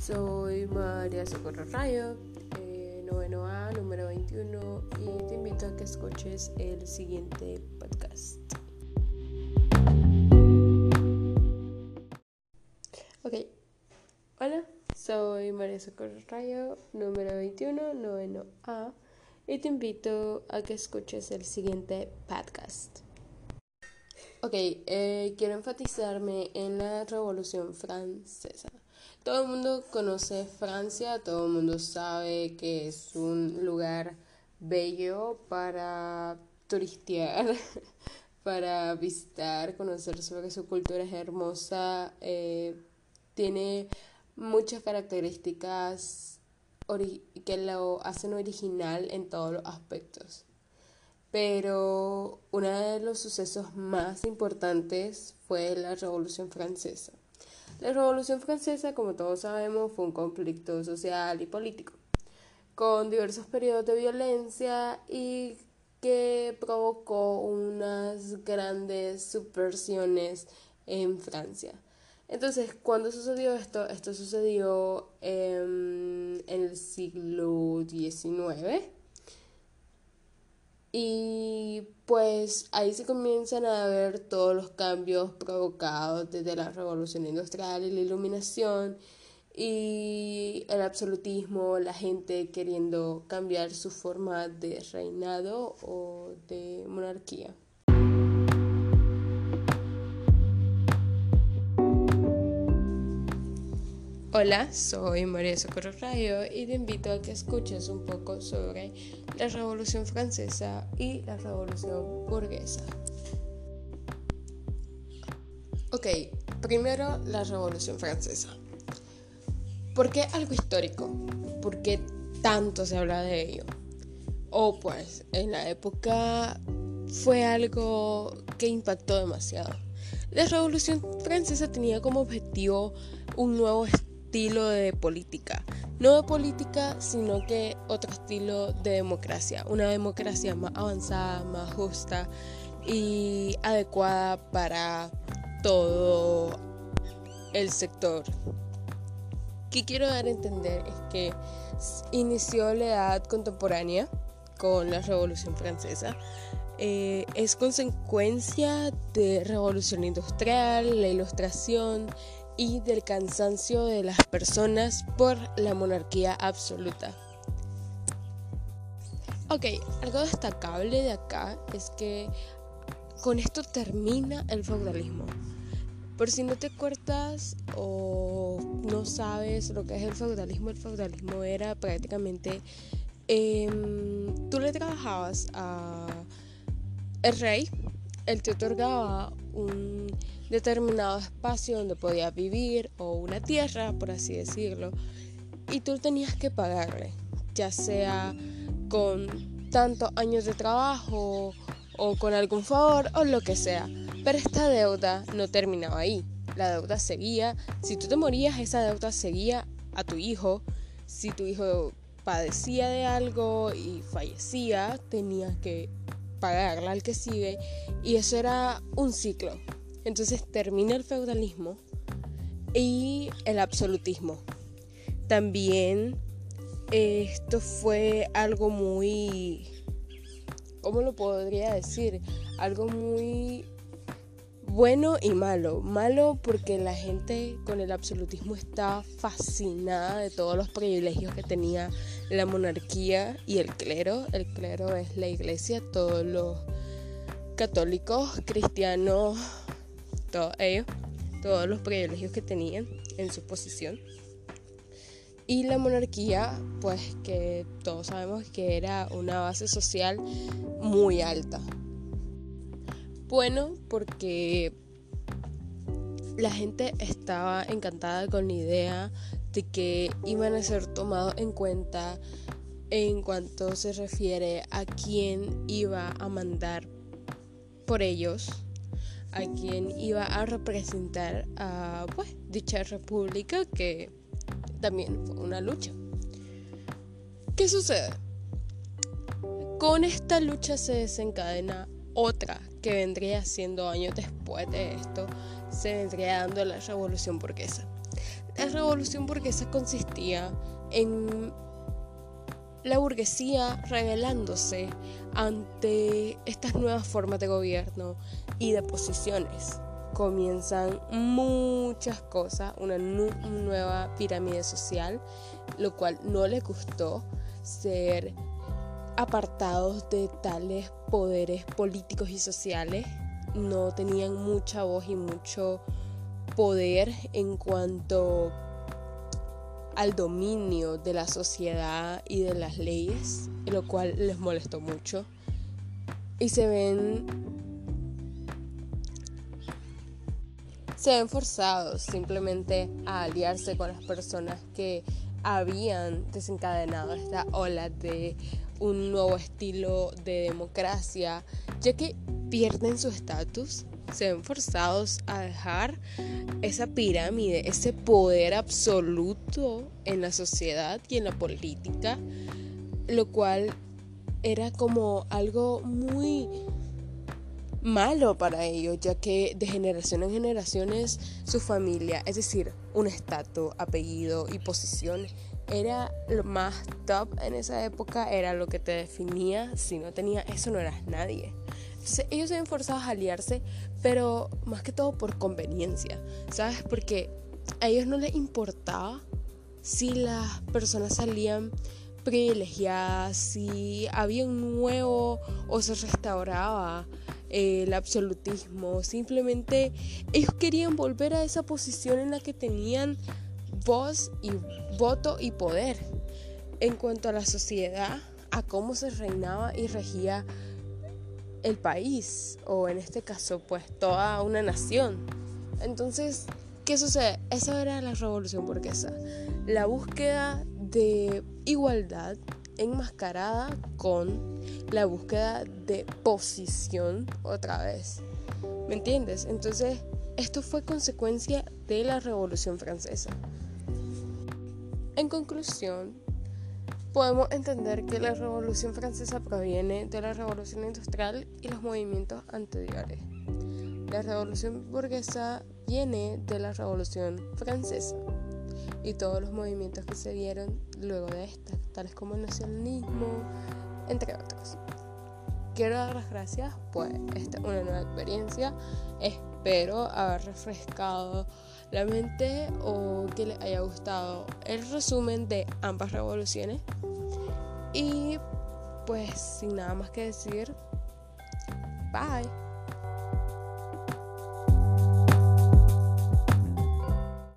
Soy María Socorro Rayo, eh, noveno A, número 21, y te invito a que escuches el siguiente podcast. Ok, hola, soy María Socorro Rayo, número 21, noveno A, y te invito a que escuches el siguiente podcast. Ok, eh, quiero enfatizarme en la Revolución Francesa. Todo el mundo conoce Francia, todo el mundo sabe que es un lugar bello para turistear, para visitar, conocer sobre su cultura es hermosa, eh, tiene muchas características que lo hacen original en todos los aspectos. Pero uno de los sucesos más importantes fue la Revolución Francesa. La Revolución Francesa, como todos sabemos, fue un conflicto social y político, con diversos periodos de violencia y que provocó unas grandes subversiones en Francia. Entonces, ¿cuándo sucedió esto? Esto sucedió en, en el siglo XIX y pues ahí se comienzan a ver todos los cambios provocados desde la revolución industrial y la iluminación y el absolutismo, la gente queriendo cambiar su forma de reinado o de monarquía. Hola, soy María Socorro Rayo y te invito a que escuches un poco sobre la Revolución Francesa y la Revolución Burguesa. Ok, primero la Revolución Francesa. ¿Por qué algo histórico? ¿Por qué tanto se habla de ello? O pues, en la época fue algo que impactó demasiado. La Revolución Francesa tenía como objetivo un nuevo estilo de política. No de política, sino que otro estilo de democracia. Una democracia más avanzada, más justa y adecuada para todo el sector. ¿Qué quiero dar a entender es que inició la edad contemporánea con la Revolución Francesa. Eh, es consecuencia de revolución industrial, la ilustración, y del cansancio de las personas por la monarquía absoluta. Ok, algo destacable de acá es que con esto termina el feudalismo. Por si no te acuerdas o no sabes lo que es el feudalismo, el feudalismo era prácticamente em, tú le trabajabas a el rey, él te otorgaba un determinado espacio donde podías vivir o una tierra, por así decirlo, y tú tenías que pagarle, ya sea con tantos años de trabajo o con algún favor o lo que sea. Pero esta deuda no terminaba ahí. La deuda seguía. Si tú te morías, esa deuda seguía a tu hijo. Si tu hijo padecía de algo y fallecía, tenías que pagarla al que sigue. Y eso era un ciclo. Entonces termina el feudalismo y el absolutismo. También esto fue algo muy, ¿cómo lo podría decir? Algo muy bueno y malo. Malo porque la gente con el absolutismo estaba fascinada de todos los privilegios que tenía la monarquía y el clero. El clero es la iglesia, todos los católicos, cristianos, todos ellos, todos los privilegios que tenían en su posición. Y la monarquía, pues que todos sabemos que era una base social muy alta. Bueno, porque la gente estaba encantada con la idea de que iban a ser tomados en cuenta en cuanto se refiere a quién iba a mandar por ellos a quien iba a representar a pues, dicha república que también fue una lucha. ¿Qué sucede? Con esta lucha se desencadena otra que vendría siendo años después de esto, se vendría dando la revolución burguesa. la revolución burguesa consistía en la burguesía rebelándose ante estas nuevas formas de gobierno y de posiciones. Comienzan muchas cosas, una nueva pirámide social, lo cual no le gustó ser apartados de tales poderes políticos y sociales. No tenían mucha voz y mucho poder en cuanto al dominio de la sociedad y de las leyes, lo cual les molestó mucho. Y se ven se ven forzados simplemente a aliarse con las personas que habían desencadenado esta ola de un nuevo estilo de democracia, ya que pierden su estatus se ven forzados a dejar esa pirámide, ese poder absoluto en la sociedad y en la política, lo cual era como algo muy malo para ellos, ya que de generación en generaciones su familia, es decir, un estatus, apellido y posición, era lo más top en esa época, era lo que te definía, si no tenía eso no eras nadie. Ellos se ven forzados a aliarse, pero más que todo por conveniencia, ¿sabes? Porque a ellos no les importaba si las personas salían privilegiadas, si había un nuevo o se restauraba el absolutismo, simplemente ellos querían volver a esa posición en la que tenían voz y voto y poder en cuanto a la sociedad, a cómo se reinaba y regía el país o en este caso pues toda una nación. Entonces, ¿qué sucede? Esa era la revolución burguesa. La búsqueda de igualdad enmascarada con la búsqueda de posición otra vez. ¿Me entiendes? Entonces, esto fue consecuencia de la Revolución Francesa. En conclusión, podemos entender que la Revolución Francesa proviene de la Revolución Industrial y los movimientos anteriores. La Revolución Burguesa viene de la Revolución Francesa y todos los movimientos que se dieron luego de esta, tales como el nacionalismo, entre otros. Quiero dar las gracias, pues esta es una nueva experiencia. Espero haber refrescado la mente o que les haya gustado el resumen de ambas revoluciones. Y pues sin nada más que decir, bye.